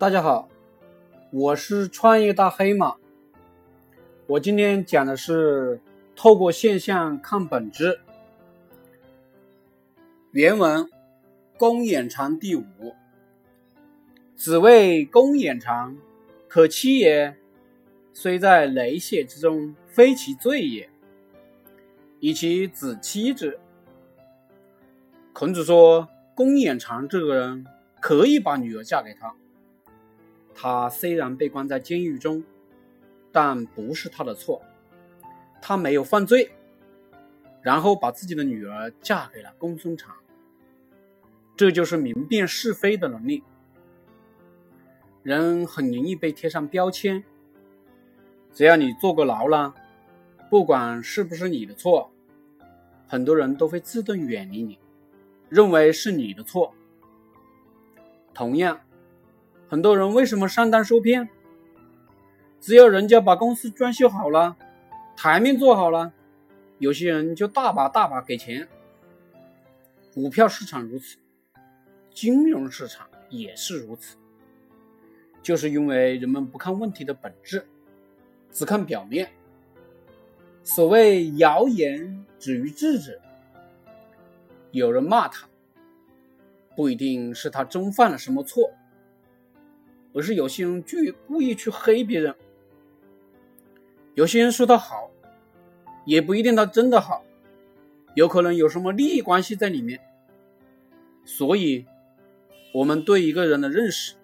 大家好，我是创业大黑马。我今天讲的是透过现象看本质。原文：公眼长第五，子谓公眼长，可欺也。虽在雷泄之中，非其罪也。以其子欺之。孔子说，公眼长这个人可以把女儿嫁给他。他虽然被关在监狱中，但不是他的错，他没有犯罪，然后把自己的女儿嫁给了公孙长，这就是明辨是非的能力。人很容易被贴上标签，只要你坐过牢了，不管是不是你的错，很多人都会自动远离你，认为是你的错。同样。很多人为什么上当受骗？只要人家把公司装修好了，台面做好了，有些人就大把大把给钱。股票市场如此，金融市场也是如此，就是因为人们不看问题的本质，只看表面。所谓谣言止于智者，有人骂他，不一定是他真犯了什么错。而是有些人去故意去黑别人，有些人说他好，也不一定他真的好，有可能有什么利益关系在里面。所以，我们对一个人的认识，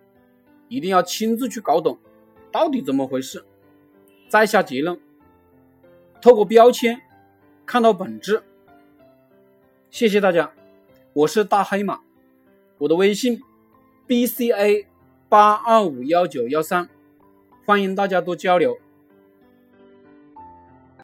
一定要亲自去搞懂，到底怎么回事，再下结论。透过标签看到本质。谢谢大家，我是大黑马，我的微信 b c a。八二五幺九幺三，欢迎大家多交流。